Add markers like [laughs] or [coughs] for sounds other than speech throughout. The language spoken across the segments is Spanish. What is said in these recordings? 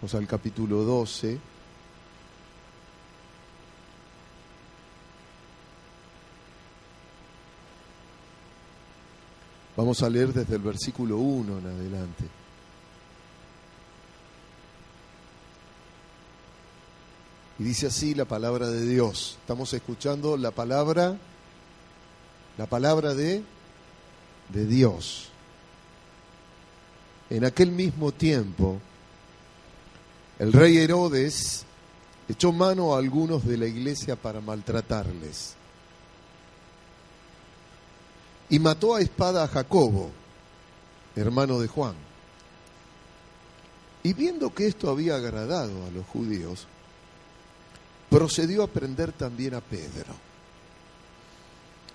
Vamos al capítulo 12. Vamos a leer desde el versículo 1 en adelante. Y dice así la palabra de Dios. Estamos escuchando la palabra, la palabra de, de Dios. En aquel mismo tiempo, el rey Herodes echó mano a algunos de la iglesia para maltratarles. Y mató a espada a Jacobo, hermano de Juan. Y viendo que esto había agradado a los judíos, procedió a prender también a Pedro.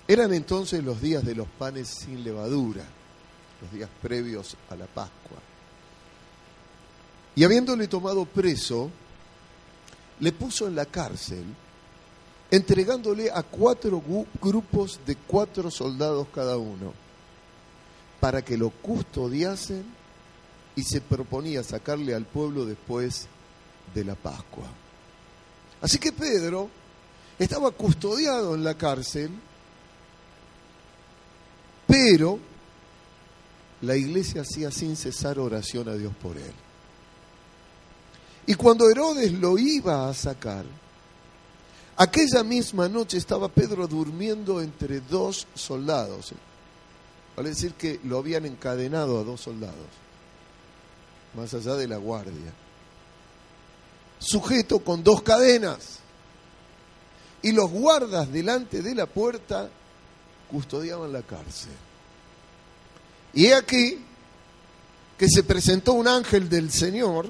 Eran entonces los días de los panes sin levadura, los días previos a la Pascua. Y habiéndole tomado preso, le puso en la cárcel, entregándole a cuatro grupos de cuatro soldados cada uno, para que lo custodiasen y se proponía sacarle al pueblo después de la Pascua. Así que Pedro estaba custodiado en la cárcel, pero la iglesia hacía sin cesar oración a Dios por él. Y cuando Herodes lo iba a sacar, aquella misma noche estaba Pedro durmiendo entre dos soldados. Vale decir que lo habían encadenado a dos soldados, más allá de la guardia. Sujeto con dos cadenas. Y los guardas delante de la puerta custodiaban la cárcel. Y he aquí que se presentó un ángel del Señor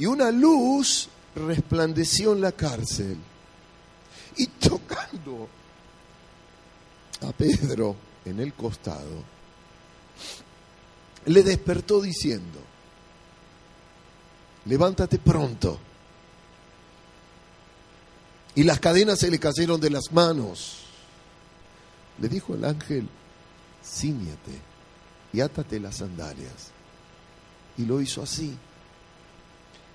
y una luz resplandeció en la cárcel. Y tocando a Pedro en el costado, le despertó diciendo, levántate pronto. Y las cadenas se le cayeron de las manos. Le dijo el ángel, ciñete y átate las sandalias. Y lo hizo así.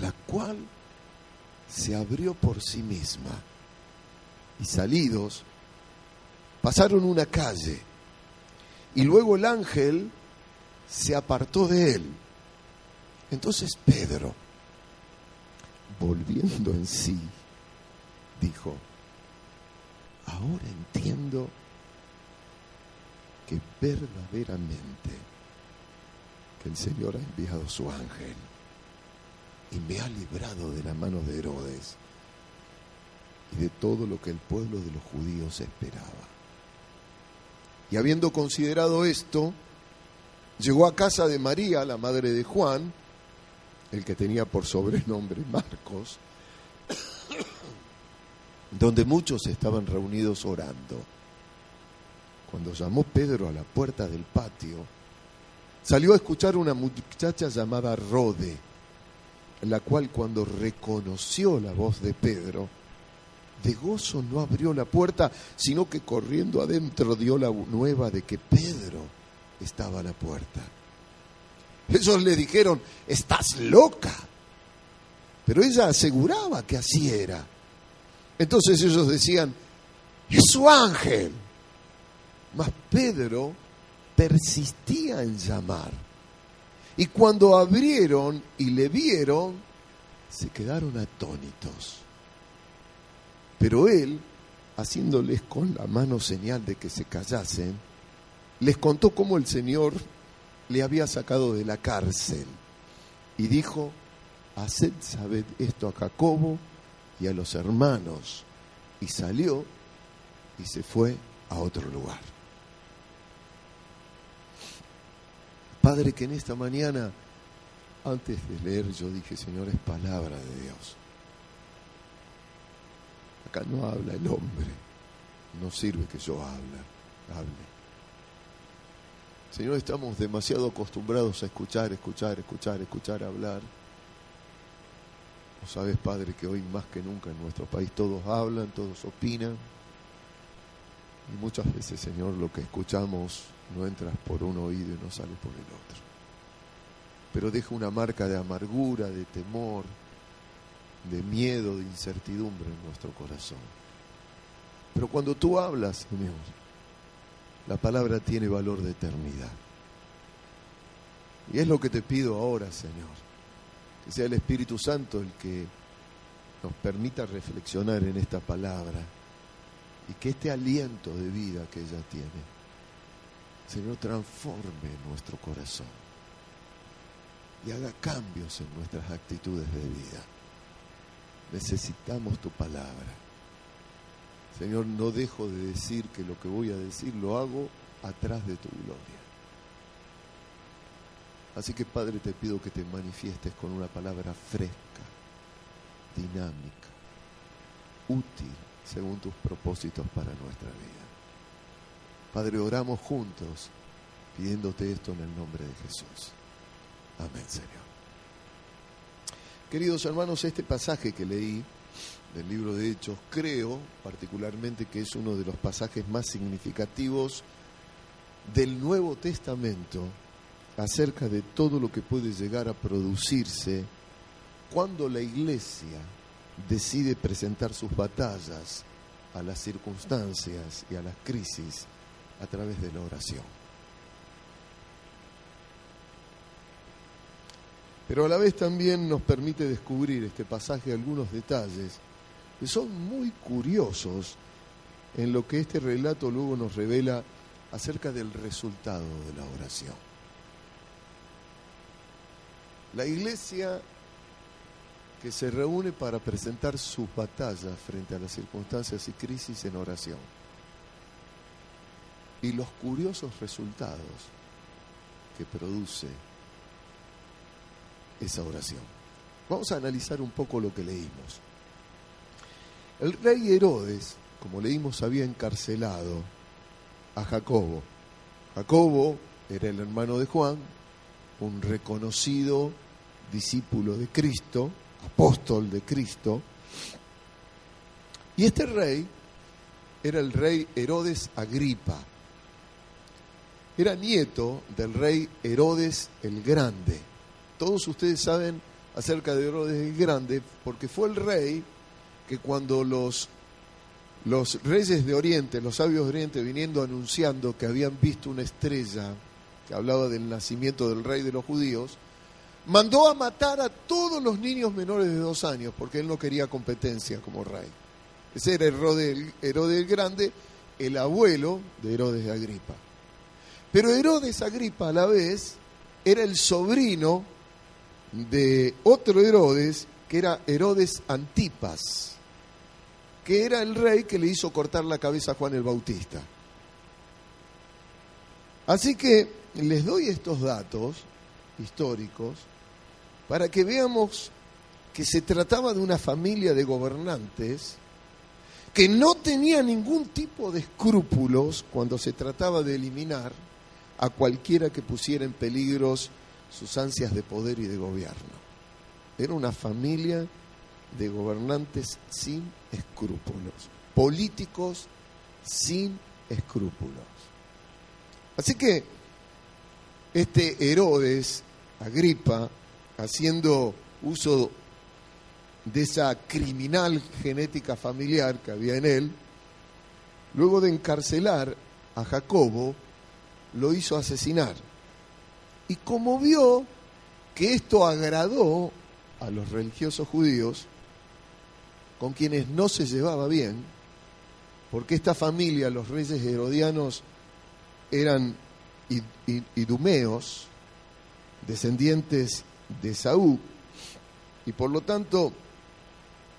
la cual se abrió por sí misma. Y salidos, pasaron una calle. Y luego el ángel se apartó de él. Entonces Pedro, volviendo en sí, dijo, ahora entiendo que verdaderamente que el Señor ha enviado su ángel y me ha librado de la mano de Herodes y de todo lo que el pueblo de los judíos esperaba. Y habiendo considerado esto, llegó a casa de María, la madre de Juan, el que tenía por sobrenombre Marcos, [coughs] donde muchos estaban reunidos orando. Cuando llamó Pedro a la puerta del patio, salió a escuchar una muchacha llamada Rode la cual cuando reconoció la voz de Pedro, de gozo no abrió la puerta, sino que corriendo adentro dio la nueva de que Pedro estaba a la puerta. Esos le dijeron, estás loca. Pero ella aseguraba que así era. Entonces ellos decían, es su ángel. Mas Pedro persistía en llamar. Y cuando abrieron y le vieron, se quedaron atónitos. Pero él, haciéndoles con la mano señal de que se callasen, les contó cómo el Señor le había sacado de la cárcel y dijo, haced saber esto a Jacobo y a los hermanos. Y salió y se fue a otro lugar. Padre, que en esta mañana, antes de leer, yo dije, Señor, es palabra de Dios. Acá no habla el hombre, no sirve que yo hable, hable. Señor, estamos demasiado acostumbrados a escuchar, escuchar, escuchar, escuchar, hablar. ¿No sabes, Padre, que hoy más que nunca en nuestro país todos hablan, todos opinan? Y muchas veces, Señor, lo que escuchamos no entra por un oído y no sale por el otro. Pero deja una marca de amargura, de temor, de miedo, de incertidumbre en nuestro corazón. Pero cuando tú hablas, Señor, la palabra tiene valor de eternidad. Y es lo que te pido ahora, Señor, que sea el Espíritu Santo el que nos permita reflexionar en esta palabra y que este aliento de vida que ella tiene, Señor, transforme nuestro corazón y haga cambios en nuestras actitudes de vida. Necesitamos tu palabra. Señor, no dejo de decir que lo que voy a decir lo hago atrás de tu gloria. Así que Padre, te pido que te manifiestes con una palabra fresca, dinámica, útil, según tus propósitos para nuestra vida. Padre, oramos juntos pidiéndote esto en el nombre de Jesús. Amén, Señor. Queridos hermanos, este pasaje que leí del libro de Hechos, creo particularmente que es uno de los pasajes más significativos del Nuevo Testamento acerca de todo lo que puede llegar a producirse cuando la iglesia decide presentar sus batallas a las circunstancias y a las crisis a través de la oración. Pero a la vez también nos permite descubrir este pasaje algunos detalles que son muy curiosos en lo que este relato luego nos revela acerca del resultado de la oración. La iglesia que se reúne para presentar sus batallas frente a las circunstancias y crisis en oración. Y los curiosos resultados que produce esa oración. Vamos a analizar un poco lo que leímos. El rey Herodes, como leímos, había encarcelado a Jacobo. Jacobo era el hermano de Juan, un reconocido discípulo de Cristo, apóstol de Cristo. Y este rey era el rey Herodes Agripa. Era nieto del rey Herodes el Grande. Todos ustedes saben acerca de Herodes el Grande porque fue el rey que cuando los, los reyes de Oriente, los sabios de Oriente, viniendo anunciando que habían visto una estrella que hablaba del nacimiento del rey de los judíos, mandó a matar a todos los niños menores de dos años, porque él no quería competencia como rey. Ese era Herodes, Herodes el Grande, el abuelo de Herodes de Agripa. Pero Herodes Agripa a la vez era el sobrino de otro Herodes, que era Herodes Antipas que era el rey que le hizo cortar la cabeza a Juan el Bautista. Así que les doy estos datos históricos para que veamos que se trataba de una familia de gobernantes que no tenía ningún tipo de escrúpulos cuando se trataba de eliminar a cualquiera que pusiera en peligro sus ansias de poder y de gobierno. Era una familia de gobernantes sin escrúpulos, políticos sin escrúpulos. Así que este Herodes, Agripa, haciendo uso de esa criminal genética familiar que había en él, luego de encarcelar a Jacobo, lo hizo asesinar. Y como vio que esto agradó a los religiosos judíos con quienes no se llevaba bien, porque esta familia, los reyes herodianos, eran idumeos, descendientes de Saúl, y por lo tanto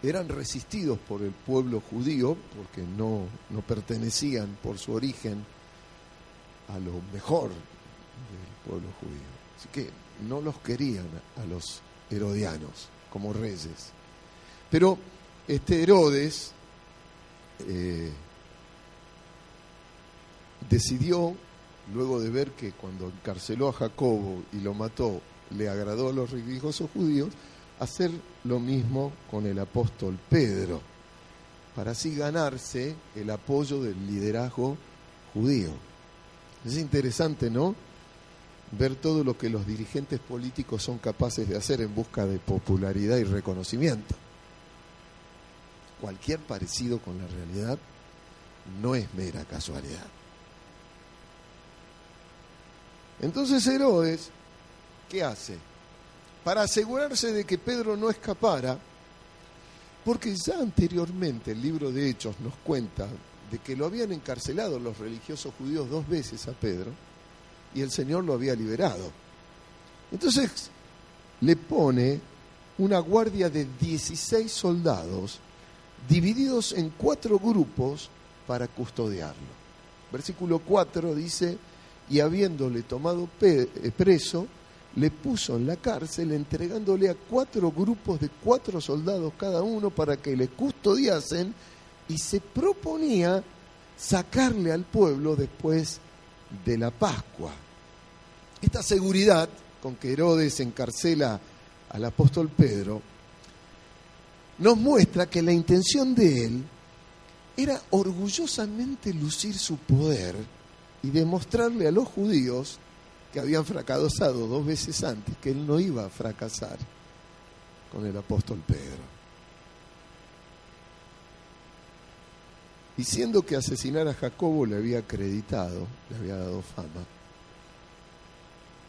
eran resistidos por el pueblo judío, porque no, no pertenecían por su origen a lo mejor del pueblo judío. Así que no los querían a los herodianos como reyes. Pero este Herodes eh, decidió, luego de ver que cuando encarceló a Jacobo y lo mató, le agradó a los religiosos judíos, hacer lo mismo con el apóstol Pedro, para así ganarse el apoyo del liderazgo judío. Es interesante, ¿no? Ver todo lo que los dirigentes políticos son capaces de hacer en busca de popularidad y reconocimiento. Cualquier parecido con la realidad no es mera casualidad. Entonces Herodes, ¿qué hace? Para asegurarse de que Pedro no escapara, porque ya anteriormente el libro de Hechos nos cuenta de que lo habían encarcelado los religiosos judíos dos veces a Pedro y el Señor lo había liberado. Entonces le pone una guardia de 16 soldados divididos en cuatro grupos para custodiarlo. Versículo 4 dice, y habiéndole tomado eh, preso, le puso en la cárcel entregándole a cuatro grupos de cuatro soldados cada uno para que le custodiasen y se proponía sacarle al pueblo después de la Pascua. Esta seguridad con que Herodes encarcela al apóstol Pedro nos muestra que la intención de él era orgullosamente lucir su poder y demostrarle a los judíos que habían fracasado dos veces antes que él no iba a fracasar con el apóstol Pedro. Diciendo que asesinar a Jacobo le había acreditado, le había dado fama,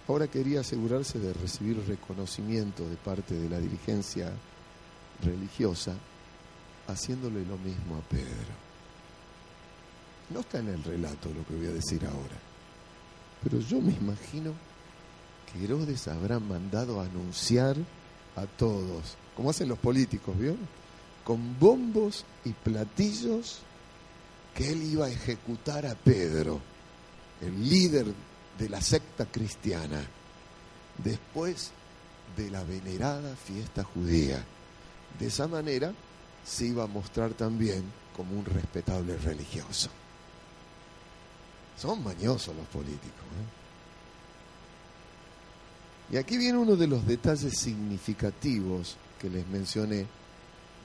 ahora quería asegurarse de recibir reconocimiento de parte de la dirigencia religiosa, haciéndole lo mismo a Pedro. No está en el relato lo que voy a decir ahora, pero yo me imagino que Herodes habrá mandado a anunciar a todos, como hacen los políticos, ¿vio? Con bombos y platillos que él iba a ejecutar a Pedro, el líder de la secta cristiana, después de la venerada fiesta judía. De esa manera se iba a mostrar también como un respetable religioso. Son mañosos los políticos. ¿eh? Y aquí viene uno de los detalles significativos que les mencioné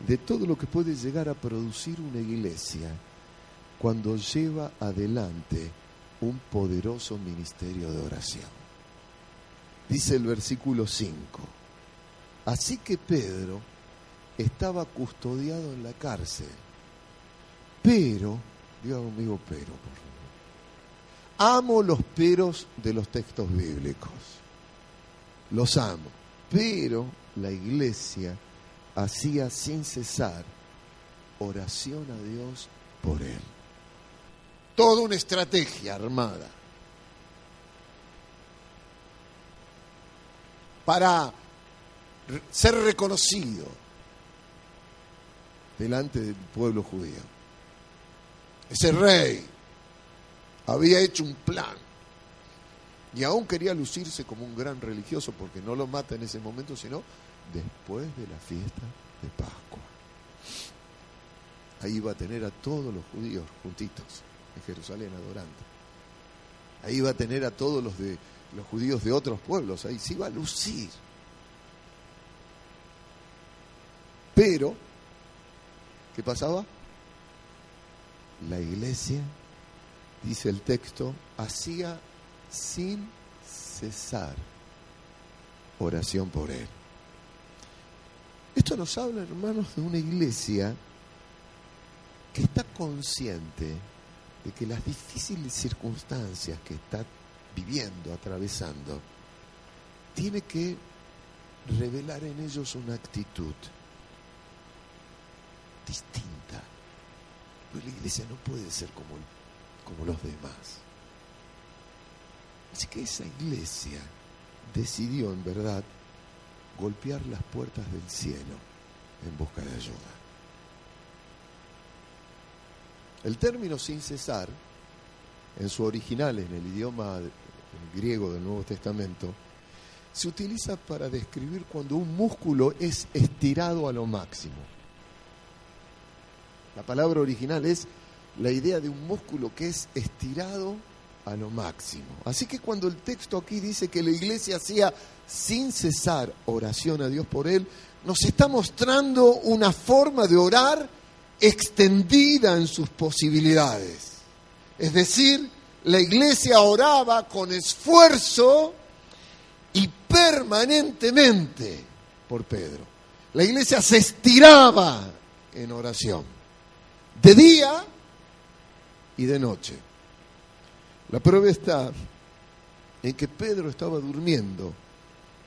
de todo lo que puede llegar a producir una iglesia cuando lleva adelante un poderoso ministerio de oración. Dice el versículo 5, así que Pedro estaba custodiado en la cárcel, pero, diga conmigo pero, por favor. Amo los peros de los textos bíblicos, los amo, pero la iglesia hacía sin cesar oración a Dios por él. Toda una estrategia armada para ser reconocido delante del pueblo judío. Ese rey había hecho un plan y aún quería lucirse como un gran religioso porque no lo mata en ese momento, sino después de la fiesta de Pascua. Ahí iba a tener a todos los judíos juntitos en Jerusalén adorando. Ahí iba a tener a todos los de los judíos de otros pueblos, ahí se iba a lucir. Pero, ¿qué pasaba? La iglesia, dice el texto, hacía sin cesar oración por él. Esto nos habla, hermanos, de una iglesia que está consciente de que las difíciles circunstancias que está viviendo, atravesando, tiene que revelar en ellos una actitud distinta. Pues la iglesia no puede ser como, como los demás. Así que esa iglesia decidió en verdad golpear las puertas del cielo en busca de ayuda. El término sin cesar, en su original, en el idioma griego del Nuevo Testamento, se utiliza para describir cuando un músculo es estirado a lo máximo. La palabra original es la idea de un músculo que es estirado a lo máximo. Así que cuando el texto aquí dice que la iglesia hacía sin cesar oración a Dios por él, nos está mostrando una forma de orar extendida en sus posibilidades. Es decir, la iglesia oraba con esfuerzo y permanentemente por Pedro. La iglesia se estiraba en oración, de día y de noche. La prueba está en que Pedro estaba durmiendo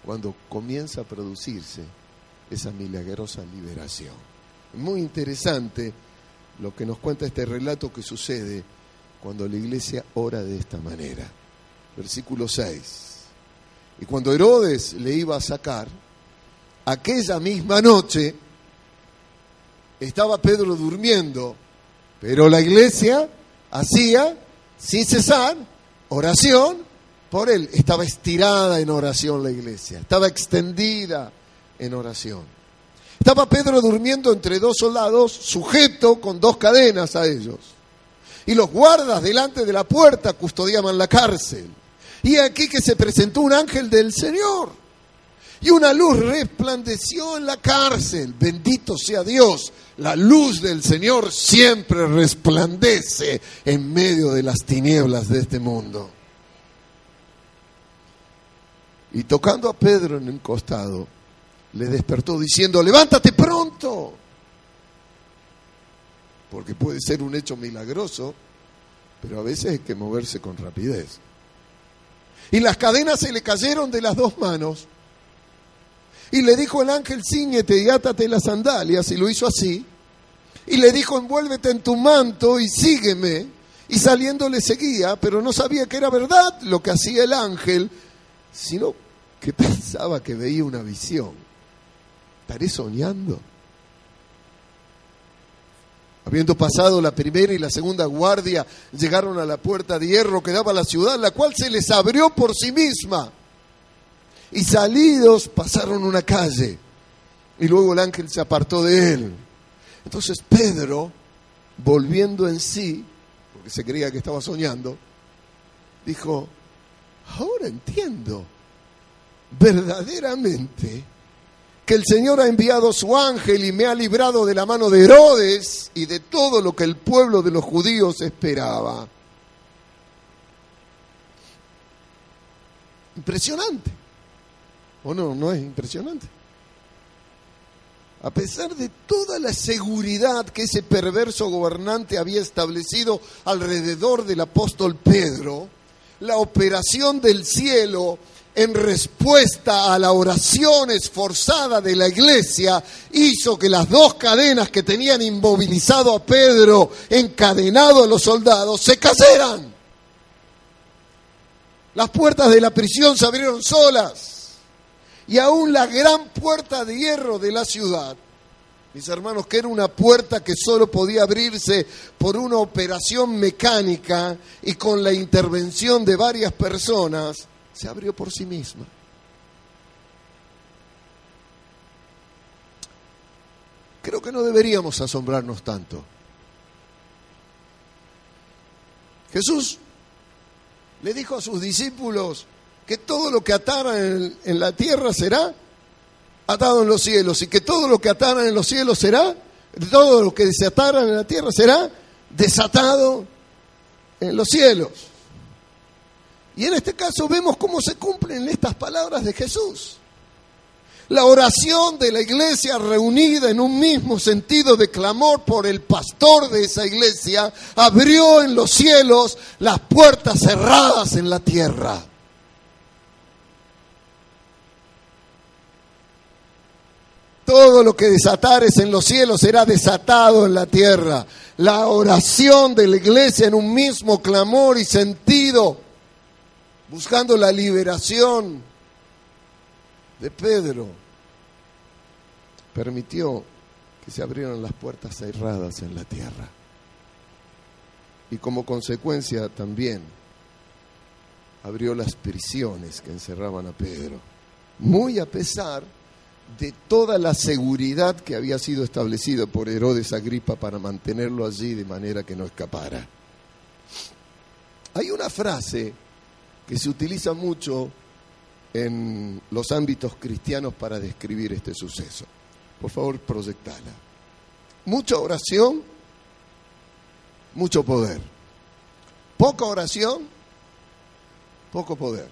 cuando comienza a producirse esa milagrosa liberación. Muy interesante lo que nos cuenta este relato que sucede cuando la iglesia ora de esta manera. Versículo 6. Y cuando Herodes le iba a sacar, aquella misma noche estaba Pedro durmiendo, pero la iglesia hacía sin cesar oración por él. Estaba estirada en oración la iglesia, estaba extendida en oración. Estaba Pedro durmiendo entre dos soldados, sujeto con dos cadenas a ellos. Y los guardas delante de la puerta custodiaban la cárcel. Y aquí que se presentó un ángel del Señor. Y una luz resplandeció en la cárcel. Bendito sea Dios. La luz del Señor siempre resplandece en medio de las tinieblas de este mundo. Y tocando a Pedro en el costado, le despertó diciendo, levántate pronto. Porque puede ser un hecho milagroso, pero a veces hay que moverse con rapidez. Y las cadenas se le cayeron de las dos manos. Y le dijo el ángel, ciñete y átate las sandalias, y lo hizo así. Y le dijo, envuélvete en tu manto y sígueme. Y saliendo le seguía, pero no sabía que era verdad lo que hacía el ángel, sino que [laughs] pensaba que veía una visión. ¿Estaré soñando? Habiendo pasado la primera y la segunda guardia, llegaron a la puerta de hierro que daba a la ciudad, la cual se les abrió por sí misma. Y salidos pasaron una calle. Y luego el ángel se apartó de él. Entonces Pedro, volviendo en sí, porque se creía que estaba soñando, dijo, ahora entiendo verdaderamente que el Señor ha enviado su ángel y me ha librado de la mano de Herodes y de todo lo que el pueblo de los judíos esperaba. Impresionante. ¿O no? ¿No es impresionante? A pesar de toda la seguridad que ese perverso gobernante había establecido alrededor del apóstol Pedro, la operación del cielo en respuesta a la oración esforzada de la iglesia, hizo que las dos cadenas que tenían inmovilizado a Pedro, encadenado a los soldados, se cayeran. Las puertas de la prisión se abrieron solas y aún la gran puerta de hierro de la ciudad, mis hermanos, que era una puerta que solo podía abrirse por una operación mecánica y con la intervención de varias personas, se abrió por sí misma. Creo que no deberíamos asombrarnos tanto. Jesús le dijo a sus discípulos que todo lo que ataran en, la tierra será atado en los cielos y que todo lo que ataran en los cielos será, todo lo que se en la tierra será desatado en los cielos. Y en este caso vemos cómo se cumplen estas palabras de Jesús. La oración de la iglesia reunida en un mismo sentido de clamor por el pastor de esa iglesia abrió en los cielos las puertas cerradas en la tierra. Todo lo que desatares en los cielos será desatado en la tierra. La oración de la iglesia en un mismo clamor y sentido, buscando la liberación de Pedro, permitió que se abrieran las puertas cerradas en la tierra. Y como consecuencia también abrió las prisiones que encerraban a Pedro, muy a pesar de toda la seguridad que había sido establecida por Herodes Agripa para mantenerlo allí de manera que no escapara. Hay una frase que se utiliza mucho en los ámbitos cristianos para describir este suceso. Por favor, proyectala. Mucha oración, mucho poder. Poca oración, poco poder.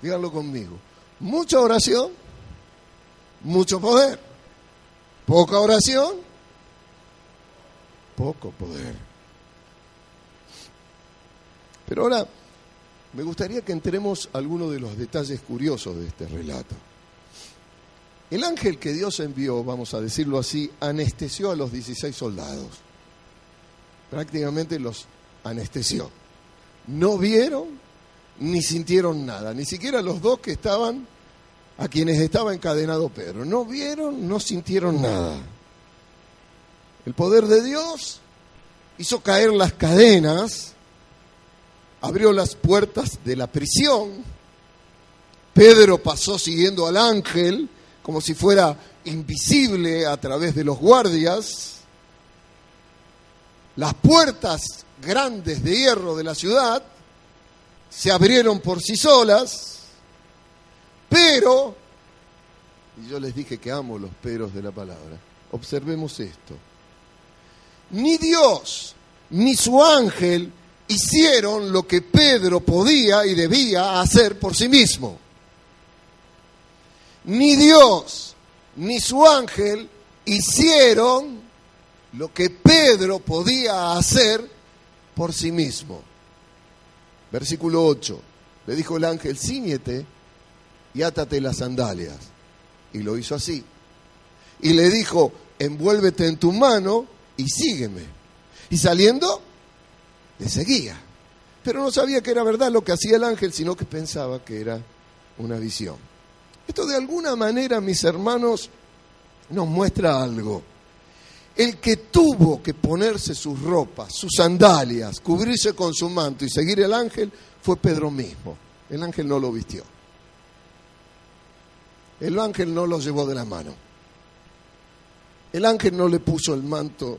Díganlo conmigo. Mucha oración, mucho poder. Poca oración, poco poder. Pero ahora me gustaría que entremos a algunos de los detalles curiosos de este relato. El ángel que Dios envió, vamos a decirlo así, anestesió a los 16 soldados. Prácticamente los anestesió. No vieron ni sintieron nada, ni siquiera los dos que estaban a quienes estaba encadenado Pedro. No vieron, no sintieron nada. El poder de Dios hizo caer las cadenas, abrió las puertas de la prisión. Pedro pasó siguiendo al ángel como si fuera invisible a través de los guardias. Las puertas grandes de hierro de la ciudad se abrieron por sí solas pero, y yo les dije que amo los peros de la palabra, observemos esto. Ni Dios ni su ángel hicieron lo que Pedro podía y debía hacer por sí mismo. Ni Dios ni su ángel hicieron lo que Pedro podía hacer por sí mismo. Versículo 8. Le dijo el ángel, ciñete y átate las sandalias. Y lo hizo así. Y le dijo, envuélvete en tu mano y sígueme. Y saliendo, le seguía. Pero no sabía que era verdad lo que hacía el ángel, sino que pensaba que era una visión. Esto de alguna manera, mis hermanos, nos muestra algo. El que tuvo que ponerse sus ropas, sus sandalias, cubrirse con su manto y seguir el ángel fue Pedro mismo. El ángel no lo vistió. El ángel no lo llevó de la mano. El ángel no le puso el manto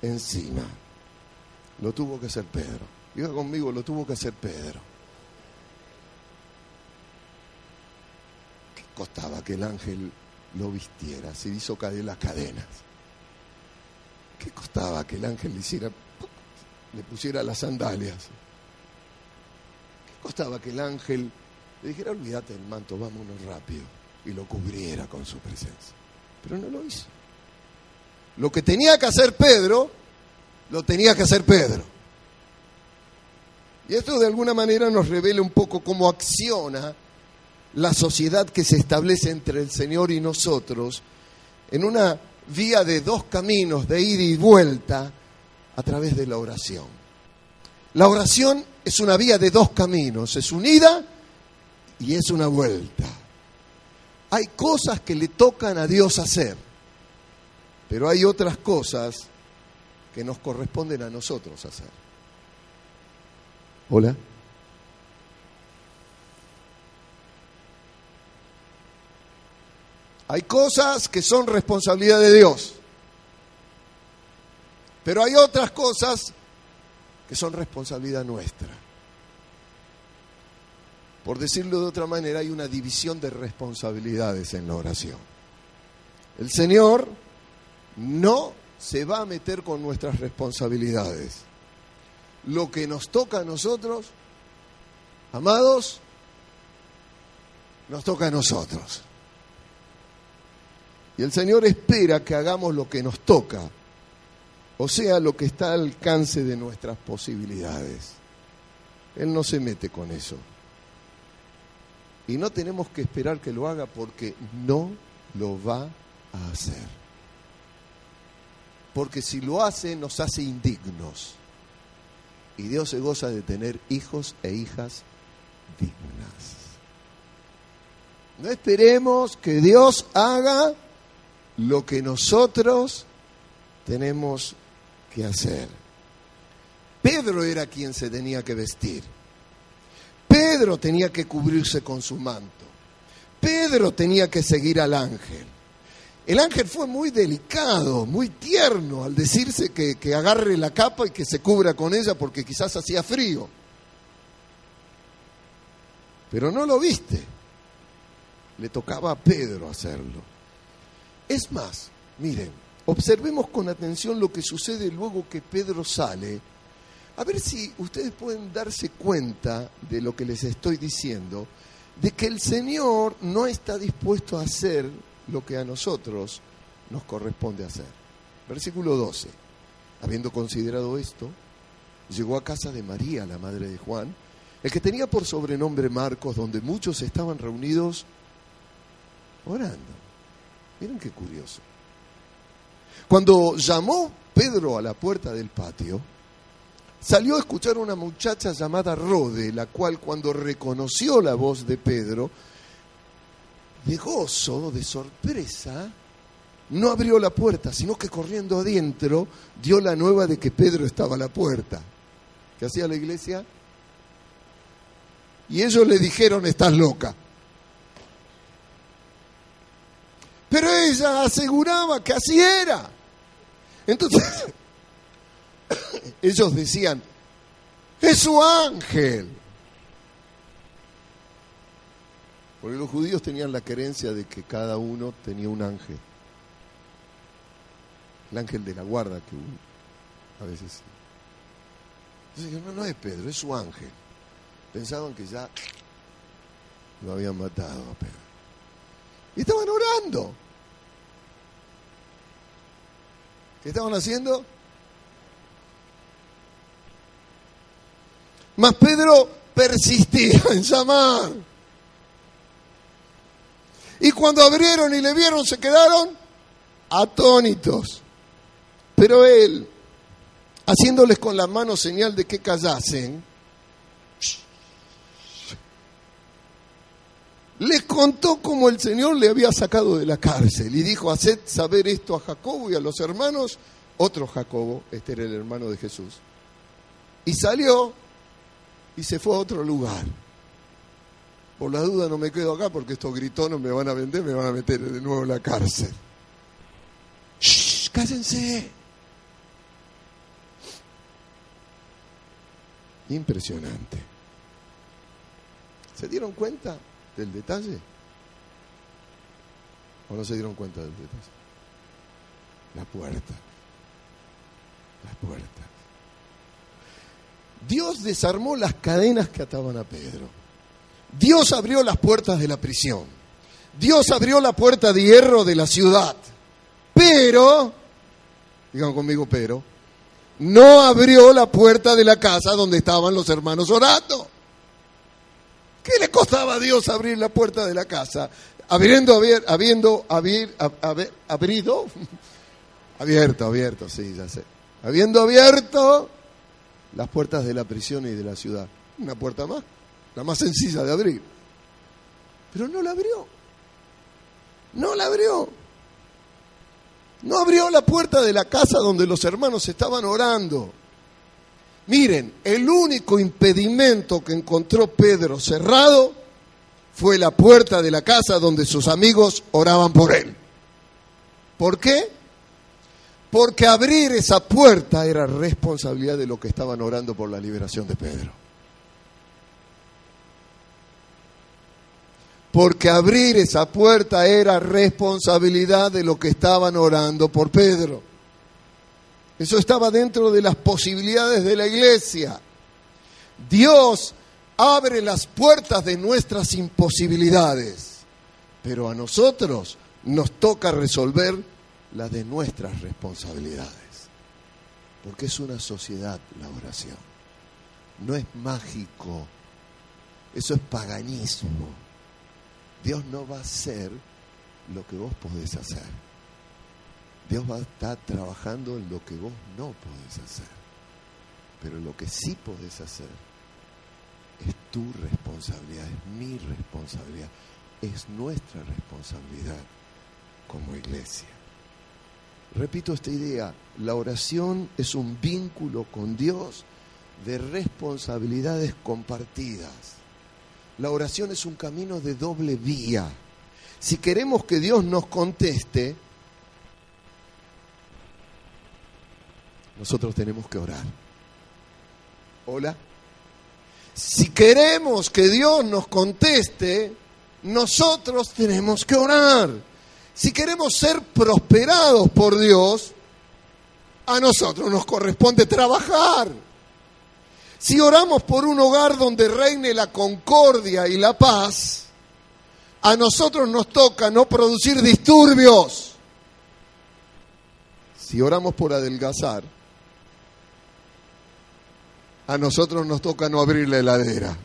encima. Lo tuvo que hacer Pedro. Diga conmigo, lo tuvo que hacer Pedro. ¿Qué costaba que el ángel lo vistiera? Se hizo caer las cadenas. ¿Qué costaba que el ángel le hiciera, le pusiera las sandalias? ¿Qué costaba que el ángel le dijera, olvídate del manto, vámonos rápido? Y lo cubriera con su presencia. Pero no lo hizo. Lo que tenía que hacer Pedro, lo tenía que hacer Pedro. Y esto de alguna manera nos revela un poco cómo acciona la sociedad que se establece entre el Señor y nosotros en una vía de dos caminos, de ida y vuelta, a través de la oración. La oración es una vía de dos caminos, es una ida y es una vuelta. Hay cosas que le tocan a Dios hacer, pero hay otras cosas que nos corresponden a nosotros hacer. Hola. Hay cosas que son responsabilidad de Dios, pero hay otras cosas que son responsabilidad nuestra. Por decirlo de otra manera, hay una división de responsabilidades en la oración. El Señor no se va a meter con nuestras responsabilidades. Lo que nos toca a nosotros, amados, nos toca a nosotros. Y el Señor espera que hagamos lo que nos toca, o sea, lo que está al alcance de nuestras posibilidades. Él no se mete con eso. Y no tenemos que esperar que lo haga porque no lo va a hacer. Porque si lo hace, nos hace indignos. Y Dios se goza de tener hijos e hijas dignas. No esperemos que Dios haga lo que nosotros tenemos que hacer. Pedro era quien se tenía que vestir. Pedro tenía que cubrirse con su manto. Pedro tenía que seguir al ángel. El ángel fue muy delicado, muy tierno al decirse que, que, agarre la capa y que se cubra con ella porque quizás hacía frío. Pero no lo viste. Le tocaba a Pedro hacerlo. Es más, miren, observemos con atención lo que sucede luego que Pedro sale. A ver si ustedes pueden darse cuenta de lo que les estoy diciendo, de que el Señor no está dispuesto a hacer lo que a nosotros nos corresponde hacer. Versículo 12. Habiendo considerado esto, llegó a casa de María, la madre de Juan, el que tenía por sobrenombre Marcos, donde muchos estaban reunidos orando. Miren qué curioso. Cuando llamó Pedro a la puerta del patio, salió a escuchar una muchacha llamada Rode, la cual cuando reconoció la voz de Pedro, de gozo, de sorpresa, no abrió la puerta, sino que corriendo adentro dio la nueva de que Pedro estaba a la puerta. ¿Qué hacía la iglesia? Y ellos le dijeron, estás loca. Pero ella aseguraba que así era. Entonces, [coughs] ellos decían, es su ángel. Porque los judíos tenían la creencia de que cada uno tenía un ángel. El ángel de la guarda que a veces... Entonces, no, no es Pedro, es su ángel. Pensaban que ya lo habían matado a Pedro. Y estaban orando. ¿Qué estaban haciendo? Mas Pedro persistía en llamar. Y cuando abrieron y le vieron, se quedaron atónitos. Pero él, haciéndoles con la mano señal de que callasen, les contó cómo el Señor le había sacado de la cárcel y dijo, haced saber esto a Jacobo y a los hermanos, otro Jacobo, este era el hermano de Jesús. Y salió y se fue a otro lugar. Por la duda no me quedo acá porque estos gritones me van a vender, me van a meter de nuevo en la cárcel. ¡Shh! ¡Cállense! Impresionante. ¿Se dieron cuenta? del detalle? ¿O no se dieron cuenta del detalle? La puerta. La puerta. Dios desarmó las cadenas que ataban a Pedro. Dios abrió las puertas de la prisión. Dios abrió la puerta de hierro de la ciudad. Pero, digan conmigo, pero, no abrió la puerta de la casa donde estaban los hermanos orando. ¿Qué le costaba a Dios abrir la puerta de la casa? Habiendo, habiendo, habiendo abrido, [laughs] abierto, abierto, sí, ya sé. Habiendo abierto las puertas de la prisión y de la ciudad. Una puerta más, la más sencilla de abrir. Pero no la abrió. No la abrió. No abrió la puerta de la casa donde los hermanos estaban orando. Miren, el único impedimento que encontró Pedro cerrado fue la puerta de la casa donde sus amigos oraban por él. ¿Por qué? Porque abrir esa puerta era responsabilidad de los que estaban orando por la liberación de Pedro. Porque abrir esa puerta era responsabilidad de los que estaban orando por Pedro. Eso estaba dentro de las posibilidades de la iglesia. Dios abre las puertas de nuestras imposibilidades, pero a nosotros nos toca resolver la de nuestras responsabilidades, porque es una sociedad la oración. No es mágico, eso es paganismo. Dios no va a hacer lo que vos podés hacer. Dios va a estar trabajando en lo que vos no podés hacer. Pero lo que sí podés hacer es tu responsabilidad, es mi responsabilidad, es nuestra responsabilidad como iglesia. Repito esta idea, la oración es un vínculo con Dios de responsabilidades compartidas. La oración es un camino de doble vía. Si queremos que Dios nos conteste, nosotros tenemos que orar. Hola. Si queremos que Dios nos conteste, nosotros tenemos que orar. Si queremos ser prosperados por Dios, a nosotros nos corresponde trabajar. Si oramos por un hogar donde reine la concordia y la paz, a nosotros nos toca no producir disturbios. Si oramos por adelgazar, a nosotros nos toca no abrir la heladera.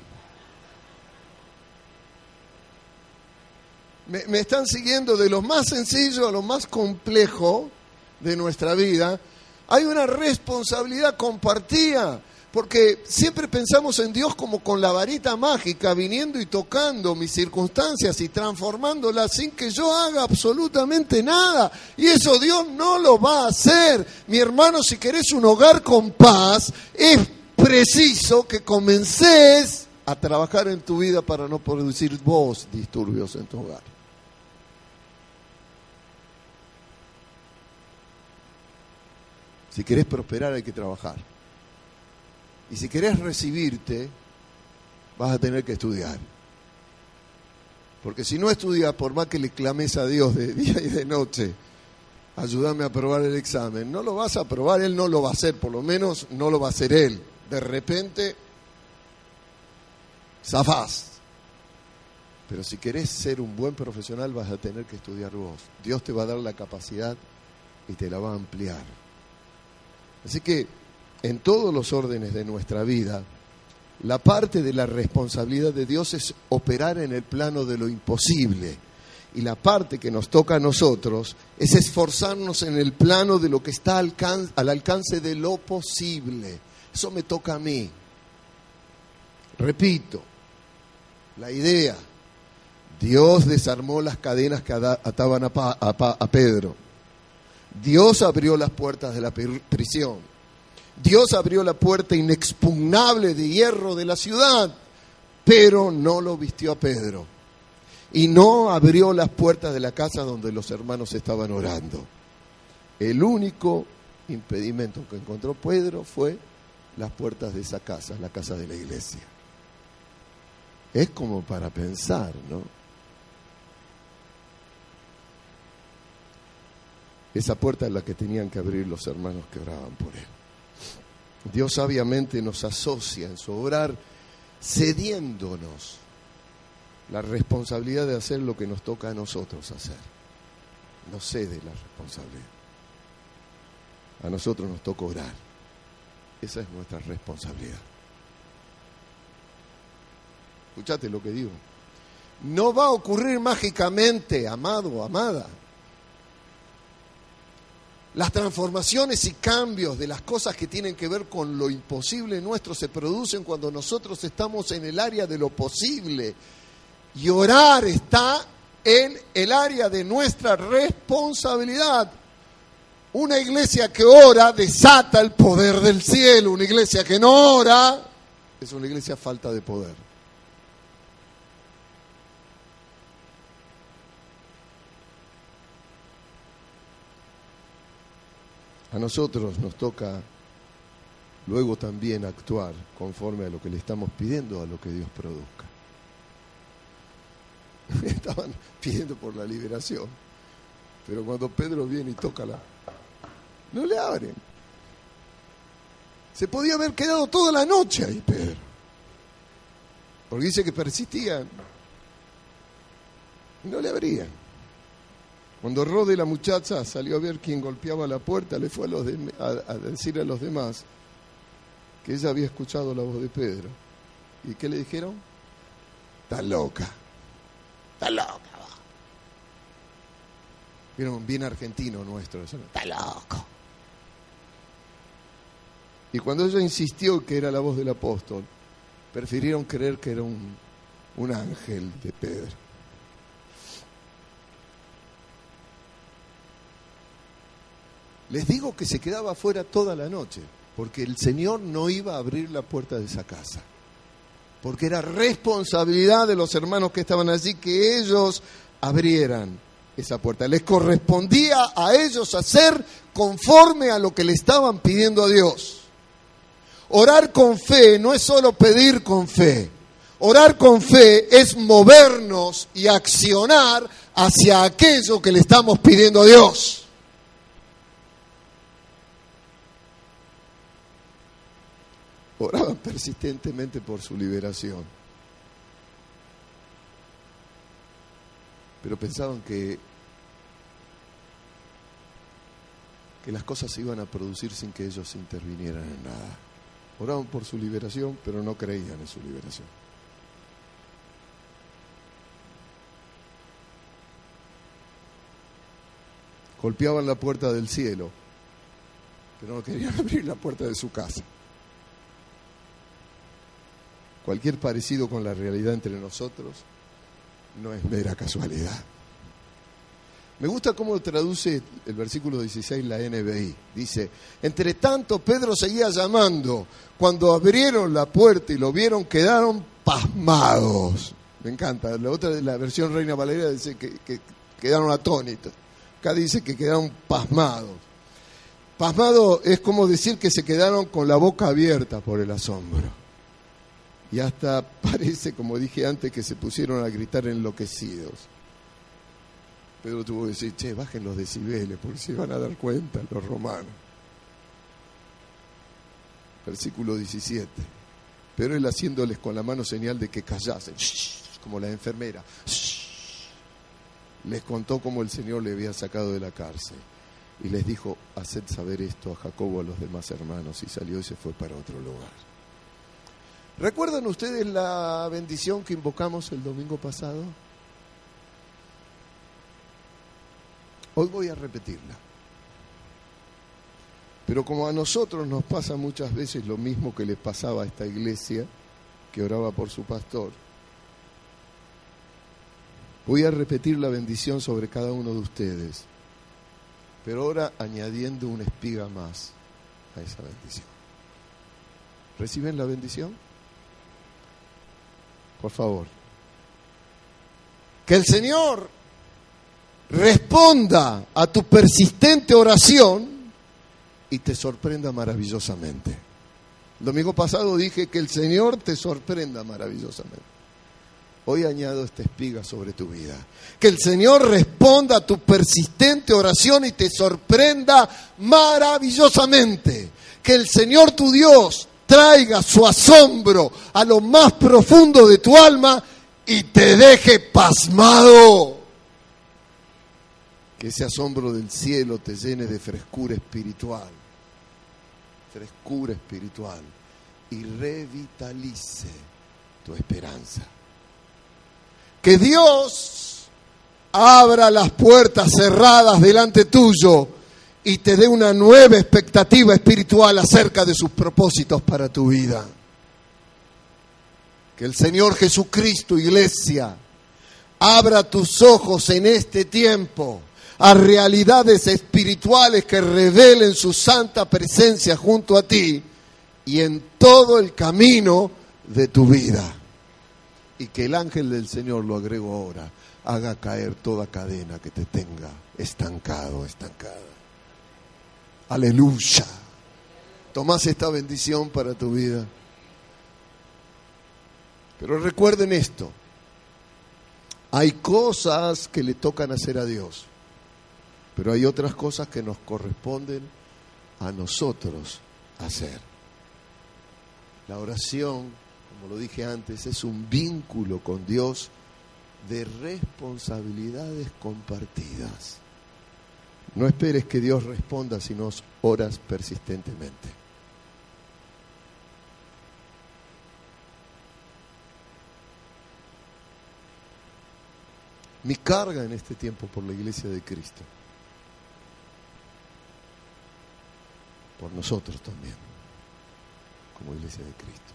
Me, están siguiendo de lo más sencillo a lo más complejo de nuestra vida. Hay una responsabilidad compartida, porque siempre pensamos en Dios como con la varita mágica, viniendo y tocando mis circunstancias y transformándolas sin que yo haga absolutamente nada. Y eso Dios no lo va a hacer. Mi hermano, si querés un hogar con paz, es preciso que comences a trabajar en tu vida para no producir vos disturbios en tu hogar. Si querés prosperar hay que trabajar. Y si querés recibirte, vas a tener que estudiar. Porque si no estudias, por más que le clames a Dios de [laughs] día y de noche, ayúdame a aprobar el examen, no lo vas a aprobar, Él no lo va a hacer, por lo menos no lo va a hacer Él. De repente, zafás. Pero si querés ser un buen profesional, vas a tener que estudiar vos. Dios te va a dar la capacidad y te la va a ampliar. Así que en todos los órdenes de nuestra vida, la parte de la responsabilidad de Dios es operar en el plano de lo imposible. Y la parte que nos toca a nosotros es esforzarnos en el plano de lo que está al, alcance de lo posible. Eso me toca a mí. Repito, la idea, Dios desarmó las cadenas que ataban a Pedro Dios abrió las puertas de la prisión. Dios abrió la puerta inexpugnable de hierro de la ciudad, pero no lo vistió a Pedro. Y no abrió las puertas de la casa donde los hermanos estaban orando. El único impedimento que encontró Pedro fue las puertas de esa casa, la casa de la iglesia. Es como para pensar, ¿no? Esa puerta es la que tenían que abrir los hermanos que oraban por él. Dios sabiamente nos asocia en su obrar cediéndonos la responsabilidad de hacer lo que nos toca a nosotros hacer. Nos cede la responsabilidad. A nosotros nos toca orar. Esa es nuestra responsabilidad. Escuchate lo que digo. No va a ocurrir mágicamente, amado, amada las transformaciones y cambios de las cosas que tienen que ver con lo imposible nuestro se producen cuando nosotros estamos en el área de lo posible. Y orar está en el área de nuestra responsabilidad. Una iglesia que ora desata el poder del cielo. Una iglesia que no ora es una iglesia falta de poder. A nosotros nos toca luego también actuar conforme a lo que le estamos pidiendo, a lo que Dios produzca. [laughs] Estaban pidiendo por la liberación, pero cuando Pedro viene y toca la... No le abren. Se podía haber quedado toda la noche ahí, Pedro. Porque dice que persistían. No le abrían. Cuando Rode, la muchacha, salió a ver quién golpeaba la puerta, le fue a, los a, decir a los demás que ella había escuchado la voz de Pedro. ¿Y qué le dijeron? Está loca. Está loca. Vieron, bien argentino nuestro. Está loco. Y cuando ella insistió que era la voz del apóstol, prefirieron creer que era un ángel de Pedro. Les digo que se quedaba afuera toda la noche, porque el Señor no iba a abrir la puerta de esa casa. Porque era responsabilidad de los hermanos que estaban allí que ellos abrieran esa puerta. Les correspondía a ellos hacer conforme a lo que le estaban pidiendo a Dios. Orar con fe no es solo pedir con fe. Orar con fe es movernos y accionar hacia aquello que le estamos pidiendo a Dios. Oraban persistentemente por su liberación. Pero pensaban que, que las cosas se iban a producir sin que ellos intervinieran en nada. Oraban por su liberación, pero no creían en su liberación. Golpeaban la puerta del cielo, pero no querían [laughs] abrir la puerta de su casa. Cualquier parecido con la realidad entre nosotros no es mera casualidad. Me gusta cómo traduce el versículo 16 la NBI. Dice, entre tanto Pedro seguía llamando. Cuando abrieron la puerta y lo vieron, quedaron pasmados. Me encanta. La otra, la versión Reina Valeria dice que, que quedaron atónitos. Acá dice que quedaron pasmados. Pasmado es como decir que se quedaron con la boca abierta por el asombro. Y hasta [laughs] parece, como dije antes, que se pusieron a gritar enloquecidos. Pedro tuvo que decir, che, bajen los decibeles, porque se van a dar cuenta los romanos. Versículo 17. Pero él haciéndoles con la mano señal de que callasen, como la enfermera, les contó cómo el Señor le había sacado de la cárcel. Y les dijo, haced saber esto a Jacobo, a los demás hermanos. Y salió y se fue para otro lugar. ¿Recuerdan ustedes la bendición que invocamos el domingo pasado? Hoy voy a repetirla. Pero como a nosotros nos pasa muchas veces lo mismo que les pasaba a esta iglesia que oraba por su pastor, voy a repetir la bendición sobre cada uno de ustedes, pero ahora añadiendo una espiga más a esa bendición. ¿Reciben la bendición? Por favor. Que el Señor responda a tu persistente oración y te sorprenda maravillosamente. El domingo pasado dije que el Señor te sorprenda maravillosamente. Hoy añado esta espiga sobre tu vida. Que el Señor responda a tu persistente oración y te sorprenda maravillosamente. Que el Señor tu Dios traiga su asombro a lo más profundo de tu alma y te deje pasmado. Que ese asombro del cielo te llene de frescura espiritual, frescura espiritual, y revitalice tu esperanza. Que Dios abra las puertas cerradas delante tuyo y te dé una nueva expectativa espiritual acerca de sus propósitos para tu vida. Que el Señor Jesucristo, iglesia, abra tus ojos en este tiempo a realidades espirituales que revelen su santa presencia junto a ti y en todo el camino de tu vida. Y que el ángel del Señor, lo agrego ahora, haga caer toda cadena que te tenga estancado, estancada. Aleluya. Tomás esta bendición para tu vida. Pero recuerden esto. Hay cosas que le tocan hacer a Dios. Pero hay otras cosas que nos corresponden a nosotros hacer. La oración, como lo dije antes, es un vínculo con Dios de responsabilidades compartidas. No esperes que Dios responda si no oras persistentemente. Mi carga en este tiempo por la iglesia de Cristo, por nosotros también, como iglesia de Cristo,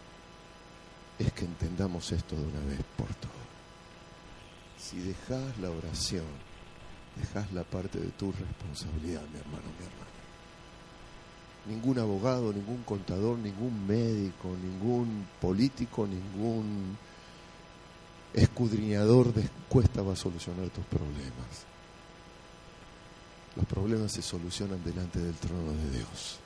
es que entendamos esto de una vez por todas. Si dejas la oración, dejas la parte de tu responsabilidad, mi hermano, mi hermana. Ningún abogado, ningún contador, ningún médico, ningún político, ningún escudriñador de encuesta va a solucionar tus problemas. Los problemas se solucionan delante del trono de Dios.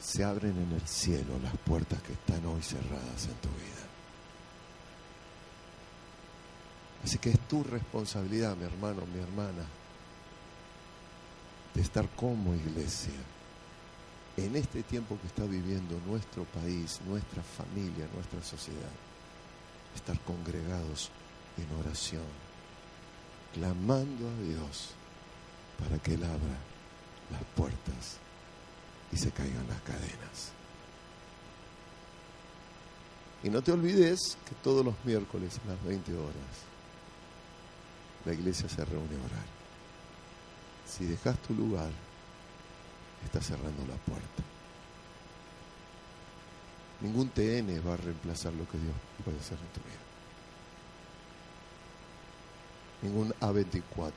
Se abren en el cielo las puertas que están hoy cerradas en tu vida. Así que es tu responsabilidad, mi hermano, mi hermana, de estar como iglesia en este tiempo que está viviendo nuestro país, nuestra familia, nuestra sociedad. Estar congregados en oración, clamando a Dios para que Él abra las puertas y se caigan las cadenas. Y no te olvides que todos los miércoles a las 20 horas la iglesia se reúne a orar. Si dejas tu lugar, estás cerrando la puerta. Ningún TN va a reemplazar lo que Dios puede hacer en tu vida. Ningún A24.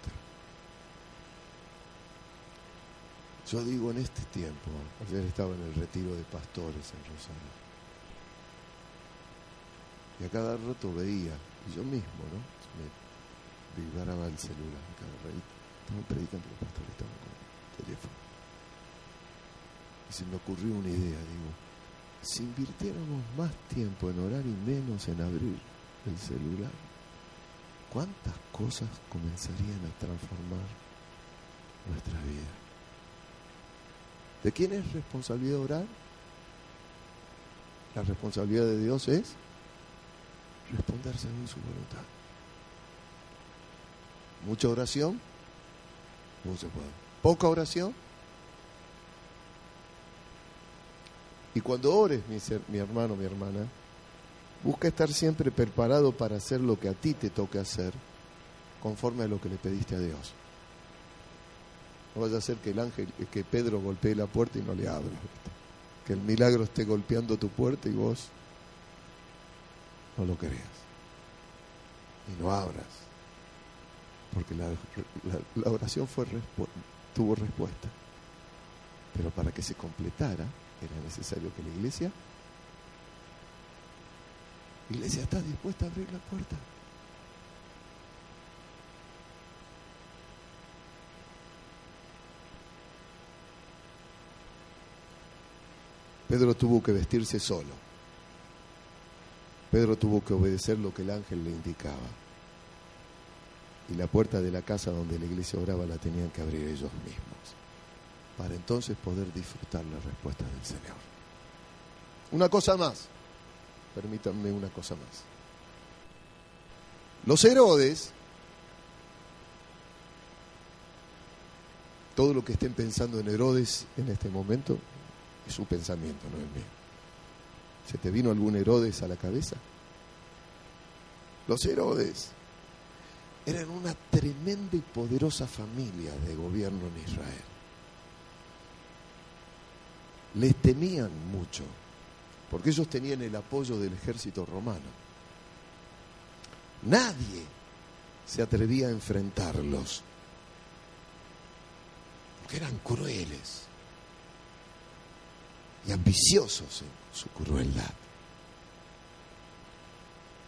Yo digo en este tiempo, ayer estaba en el retiro de pastores en Rosario, y a cada rato veía, y yo mismo, ¿no? Me vibraba el celular, rato. Estaba predicando los pastores, estaban con el teléfono. Y se me ocurrió una idea, digo, si invirtiéramos más tiempo en orar y menos en abrir el celular, ¿cuántas cosas comenzarían a transformar nuestra vida? ¿De quién es responsabilidad orar? La responsabilidad de Dios es responder según su voluntad. Mucha oración, no. Poca oración. Y cuando ores, mi, mi hermano, mi hermana, busca estar siempre preparado para hacer lo que a ti te toque hacer, conforme a lo que le pediste a Dios. No vaya a ser que el ángel, que Pedro golpee la puerta y no le abra. Que el milagro esté golpeando tu puerta y vos no lo creas. Y no abras. Porque la, oración tuvo respuesta. Pero para que se completara era necesario que la iglesia, iglesia está dispuesta a abrir la puerta. Pedro tuvo que vestirse solo. Pedro tuvo que obedecer lo que el ángel le indicaba. Y la puerta de la casa donde la iglesia oraba la tenían que abrir ellos mismos, para entonces poder disfrutar la respuesta del Señor. Una cosa más, permítanme una cosa más. Los Herodes, todo lo que estén pensando en Herodes en este momento, es su pensamiento, no es mío. ¿Se te vino algún Herodes a la cabeza? Los Herodes eran una tremenda y poderosa familia de gobierno en Israel. Les temían mucho, porque ellos tenían el apoyo del ejército romano. Nadie se atrevía a enfrentarlos, porque eran crueles y ambiciosos en su crueldad.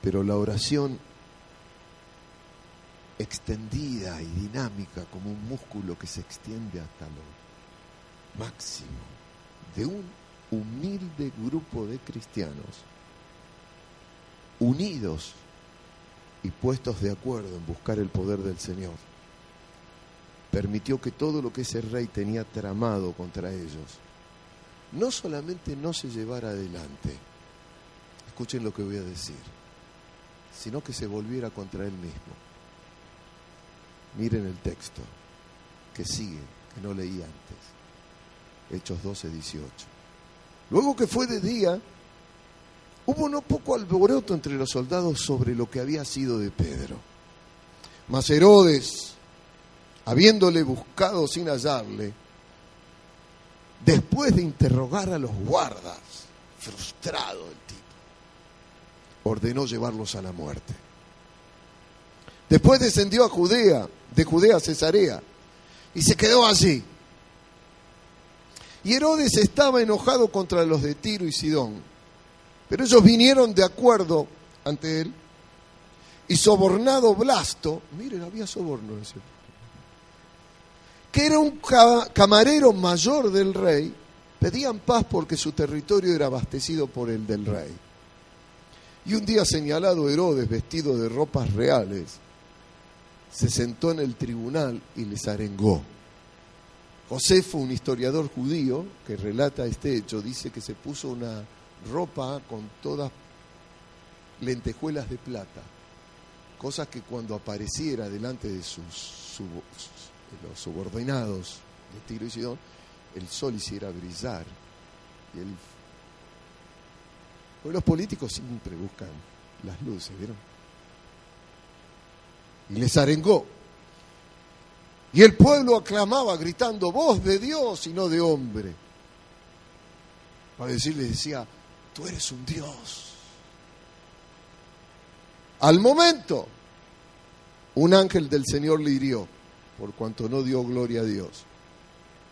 Pero la oración extendida y dinámica como un músculo que se extiende hasta lo máximo de un humilde grupo de cristianos unidos y puestos de acuerdo en buscar el poder del Señor, permitió que todo lo que ese rey tenía tramado contra ellos no solamente no se llevara adelante, escuchen lo que voy a decir, sino que se volviera contra él mismo. Miren el texto que sigue, que no leí antes. Hechos 12, 18. Luego que fue de día, hubo no poco alboroto entre los soldados sobre lo que había sido de Pedro. Mas Herodes, habiéndole buscado sin hallarle, después de interrogar a los guardas, frustrado el tipo, ordenó llevarlos a la muerte. Después descendió a Judea, de Judea a Cesarea, y se quedó allí. Y Herodes estaba enojado contra los de Tiro y Sidón, pero ellos vinieron de acuerdo ante él, y sobornado Blasto, miren, había soborno ese que era un camarero mayor del rey, pedían paz porque su territorio era abastecido por el del rey. Y un día señalado Herodes, vestido de ropas reales, se sentó en el tribunal y les arengó. Josefo, un historiador judío que relata este hecho, dice que se puso una ropa con todas lentejuelas de plata, cosas que cuando apareciera delante de sus, los subordinados de Tiro y Sidón, el sol hiciera brillar. Y. Pues los políticos siempre buscan las luces, ¿vieron? Y les arengó. Y el pueblo aclamaba gritando, voz de Dios y no de hombre. Para decirle, decía, tú eres un Dios. Al momento, un ángel del Señor le hirió por cuanto no dio gloria a Dios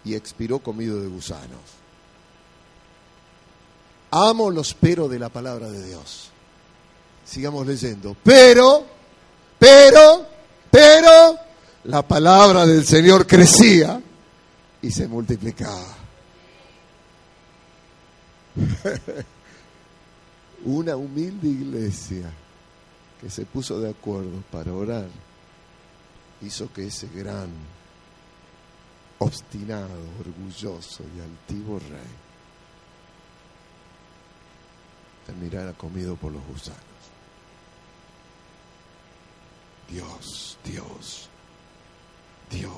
y expiró comido de gusanos. Amo los pero de la palabra de Dios. Sigamos leyendo. Pero, pero, pero, la palabra del Señor crecía y se multiplicaba. [laughs] Una humilde iglesia que se puso de acuerdo para orar hizo que ese gran, obstinado, orgulloso y altivo rey terminara comido por los gusanos. Dios, Dios, Dios,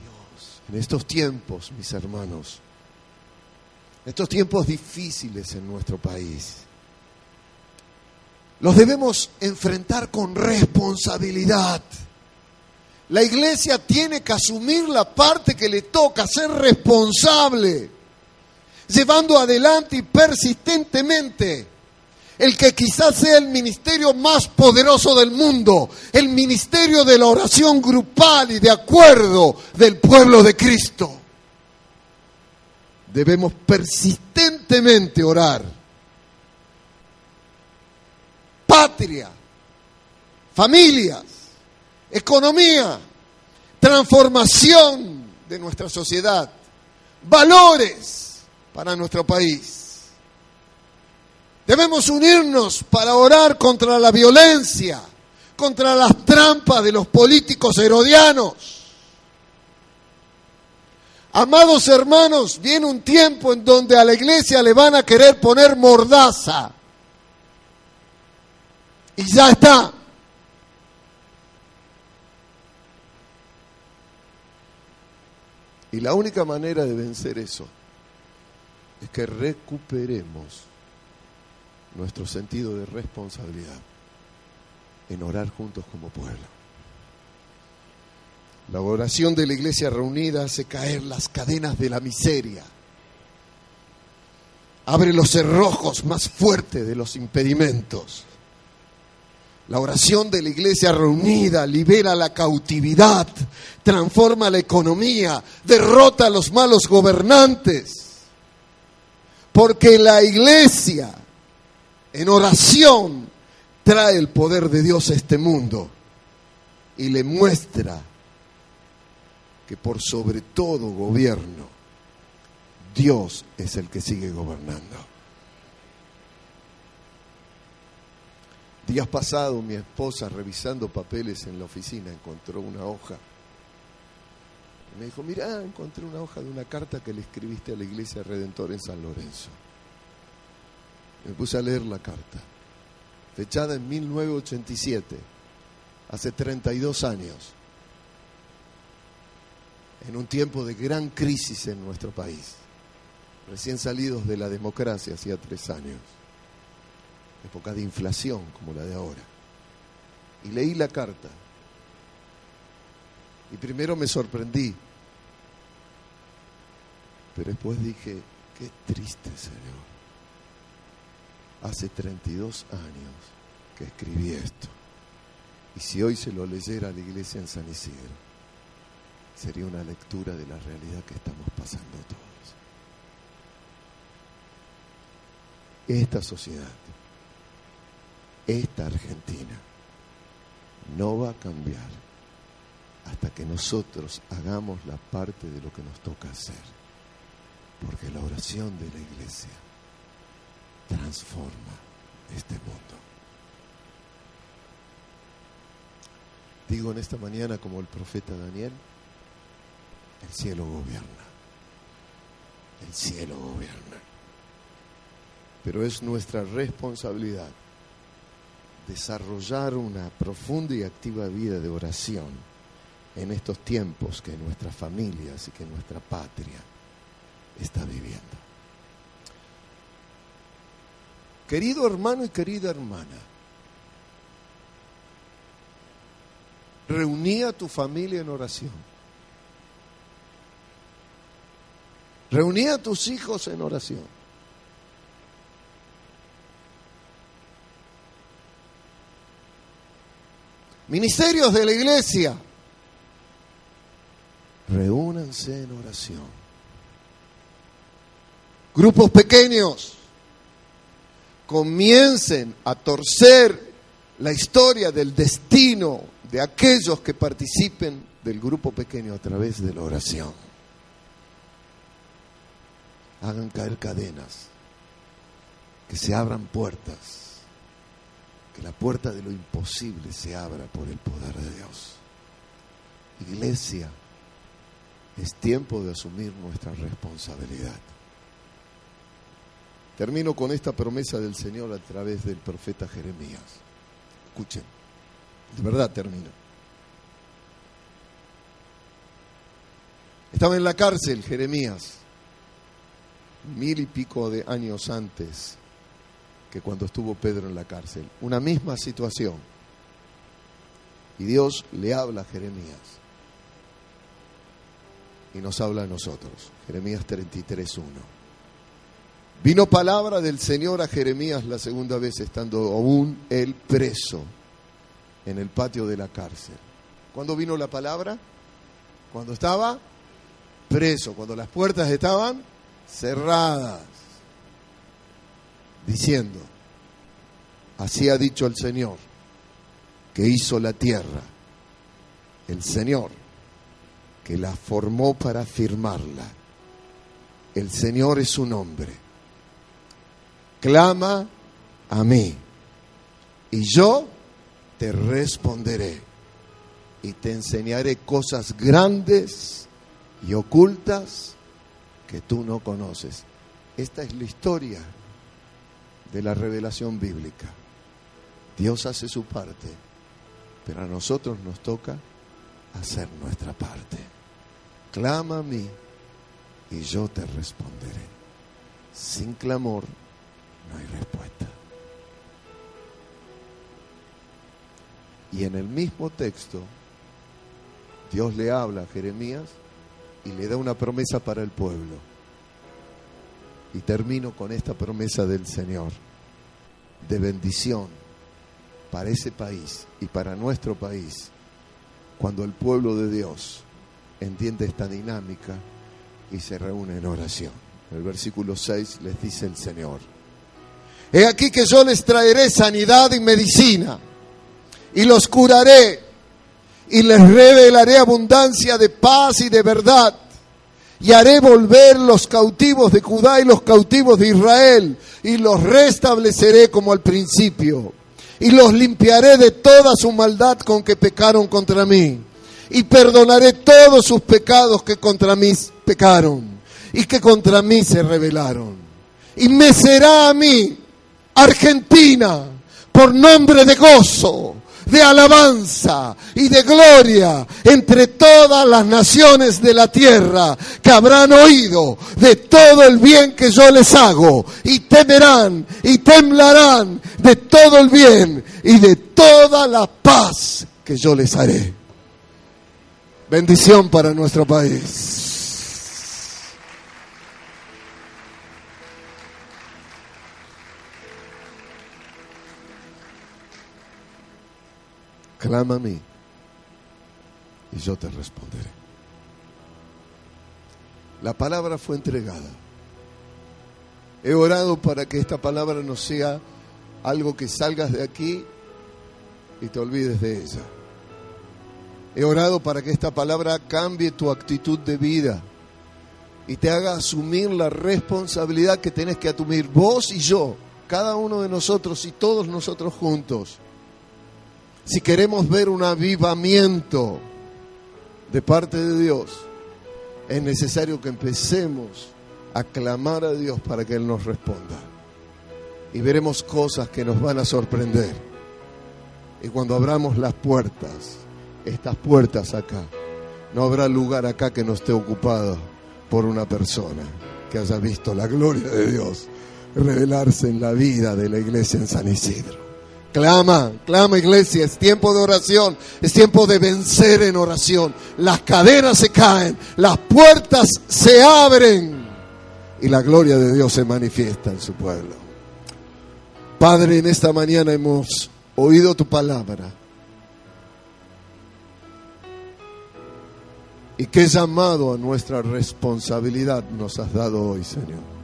Dios. En estos tiempos, mis hermanos, estos tiempos difíciles en nuestro país, los debemos enfrentar con responsabilidad. La iglesia tiene que asumir la parte que le toca, ser responsable, llevando adelante y persistentemente el que quizás sea el ministerio más poderoso del mundo, el ministerio de la oración grupal y de acuerdo del pueblo de Cristo. Debemos persistentemente orar patria, familias, economía, transformación de nuestra sociedad, valores para nuestro país. Debemos unirnos para orar contra la violencia, contra las trampas de los políticos herodianos. Amados hermanos, viene un tiempo en donde a la iglesia le van a querer poner mordaza y ya está. Y la única manera de vencer eso es que recuperemos nuestro sentido de responsabilidad en orar juntos como pueblo. La oración de la iglesia reunida hace caer las cadenas de la miseria. Abre los cerrojos más fuertes de los impedimentos. La oración de la iglesia reunida libera la cautividad, transforma la economía, derrota a los malos gobernantes. Porque la iglesia en oración trae el poder de Dios a este mundo y le muestra que por sobre todo gobierno, Dios es el que sigue gobernando. Días pasados mi esposa revisando papeles en la oficina encontró una hoja. me dijo, mira, encontré una hoja de una carta que le escribiste a la iglesia Redentor en San Lorenzo. Me puse a leer la carta, fechada en 1987, hace 32 años, en un tiempo de gran crisis en nuestro país, recién salidos de la democracia hacía tres años época de inflación como la de ahora. Y leí la carta. Y primero me sorprendí Pero después dije, qué triste, Señor. Hace 32 años que escribí esto. Y si hoy se lo leyera a la iglesia en San Isidro, sería una lectura de la realidad que estamos pasando todos. Esta sociedad, esta Argentina, no va a cambiar hasta que nosotros hagamos la parte de lo que nos toca hacer. Porque la oración de la iglesia transforma este mundo. Digo en esta mañana como el profeta Daniel, el cielo gobierna. El cielo gobierna. Pero es nuestra responsabilidad desarrollar una profunda y activa vida de oración en estos tiempos que nuestras familias y que nuestra patria está viviendo. Querido hermano y querida hermana, reuní a tu familia en oración. Reuní a tus hijos en oración. Ministerios de la iglesia, reúnanse en oración. Grupos pequeños, comiencen a torcer la historia del destino de aquellos que participen del grupo pequeño a través de la oración. Hagan caer cadenas, que se abran puertas, que la puerta de lo imposible se abra por el poder de Dios. Iglesia, es tiempo de asumir nuestra responsabilidad. Termino con esta promesa del Señor a través del profeta Jeremías. Escuchen, de verdad termino. Estaba en la cárcel Jeremías, mil y pico de años antes que cuando estuvo Pedro en la cárcel. Una misma situación. Y Dios le habla a Jeremías y nos habla a nosotros. Jeremías 33.1. Vino palabra del Señor a Jeremías la segunda vez, estando aún él preso en el patio de la cárcel. ¿Cuándo vino la palabra? Cuando estaba preso, cuando las puertas estaban cerradas, diciendo, así ha dicho el Señor, que hizo la tierra, el Señor que la formó para firmarla. El Señor es su nombre. Clama a mí y yo te responderé y te enseñaré cosas grandes y ocultas que tú no conoces. Esta es la historia de la revelación bíblica. Dios hace su parte, pero a nosotros nos toca hacer nuestra parte clama a mí y yo te responderé. Sin clamor no hay respuesta. Y en el mismo texto, Dios le habla a Jeremías y le da una promesa para el pueblo. Y termino con esta promesa del Señor de bendición para ese país y para nuestro país cuando el pueblo de Dios entiende esta dinámica y se reúne en oración. el versículo 6 les dice el Señor, He aquí que yo les traeré sanidad y medicina, y los curaré, y les revelaré abundancia de paz y de verdad, y haré volver los cautivos de Judá y los cautivos de Israel, y los restableceré como al principio, y los limpiaré de toda su maldad con que pecaron contra mí y perdonaré todos sus pecados que contra mí pecaron y que contra mí se rebelaron. Y me será a mí, Argentina, por nombre de gozo, de alabanza y de gloria entre todas las naciones de la tierra que habrán oído de todo el bien que yo les hago y temerán y temblarán de todo el bien y de toda la paz que yo les haré. Bendición para nuestro país. Clama a mí y yo te responderé. La palabra fue entregada. He orado para que esta palabra no sea algo que salgas de aquí y te olvides de ella. He orado para que esta palabra cambie tu actitud de vida y te haga asumir la responsabilidad que tenés que asumir vos y yo, cada uno de nosotros y todos nosotros juntos. Si queremos ver un avivamiento de parte de Dios, es necesario que empecemos a clamar a Dios para que Él nos responda. Y veremos cosas que nos van a sorprender. Y cuando abramos las puertas, estas puertas acá, no habrá lugar acá que no esté ocupado por una persona que haya visto la gloria de Dios revelarse en la vida de la iglesia en San Isidro. Clama, clama iglesia, es tiempo de oración, es tiempo de vencer en oración. Las cadenas se caen, las puertas se abren y la gloria de Dios se manifiesta en su pueblo. Padre, en esta mañana hemos oído tu palabra. Y qué llamado a nuestra responsabilidad nos has dado hoy, Señor.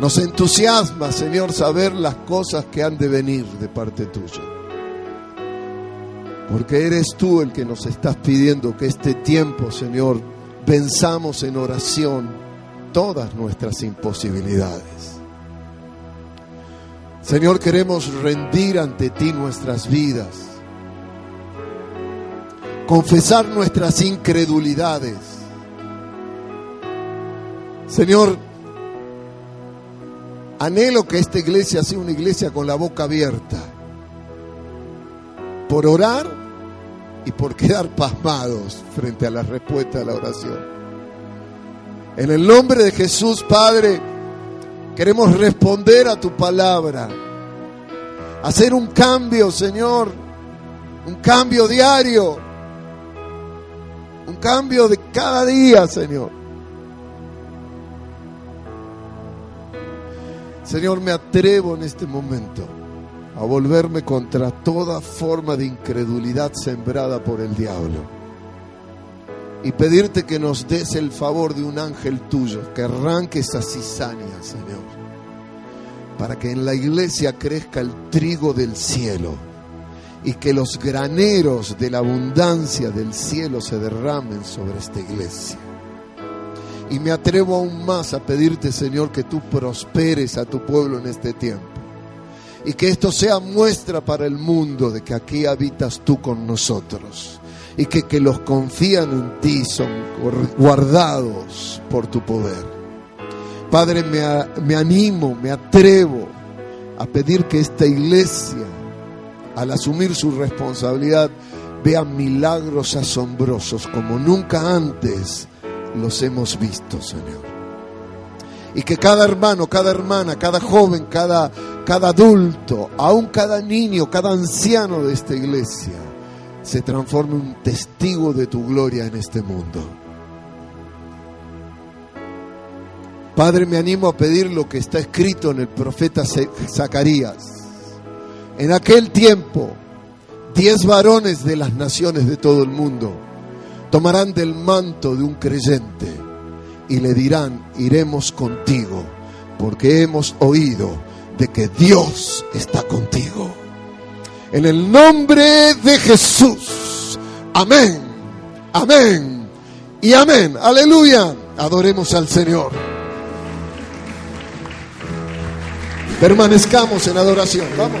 Nos entusiasma, Señor, saber las cosas que han de venir de parte tuya. Porque eres tú el que nos estás pidiendo que este tiempo, Señor, venzamos en oración todas nuestras imposibilidades. Señor, queremos rendir ante ti nuestras vidas, confesar nuestras incredulidades. Señor, Anhelo que esta iglesia sea una iglesia con la boca abierta. Por orar y por quedar pasmados frente a la respuesta de la oración. En el nombre de Jesús, Padre, queremos responder a tu palabra. Hacer un cambio, Señor. Un cambio diario. Un cambio de cada día, Señor. Señor, me atrevo en este momento a volverme contra toda forma de incredulidad sembrada por el diablo. Y pedirte que nos des el favor de un ángel tuyo, que arranque esa cizaña, Señor, para que en la iglesia crezca el trigo del cielo y que los graneros de la abundancia del cielo se derramen sobre esta iglesia. Y me atrevo aún más a pedirte, Señor, que tú prosperes a tu pueblo en este tiempo. Y que esto sea muestra para el mundo de que aquí habitas tú con nosotros. Y que, que los confían en ti son guardados por tu poder. Padre, me, me animo, me atrevo a pedir que esta iglesia, al asumir su responsabilidad, vea milagros asombrosos como nunca antes los hemos visto, Señor. Y que cada hermano, cada hermana, cada joven, cada, cada adulto, aún cada niño, cada anciano de esta iglesia, se transforme en un testigo de tu gloria en este mundo. Padre, me animo a pedir lo que está escrito en el profeta Zacarías. En aquel tiempo, diez varones de las naciones de todo el mundo tomarán del manto de un creyente y le dirán, iremos contigo, porque hemos oído de que Dios está contigo. En el nombre de Jesús. Amén. Amén. Y amén. Aleluya. Adoremos al Señor. Permanezcamos en adoración. Vamos.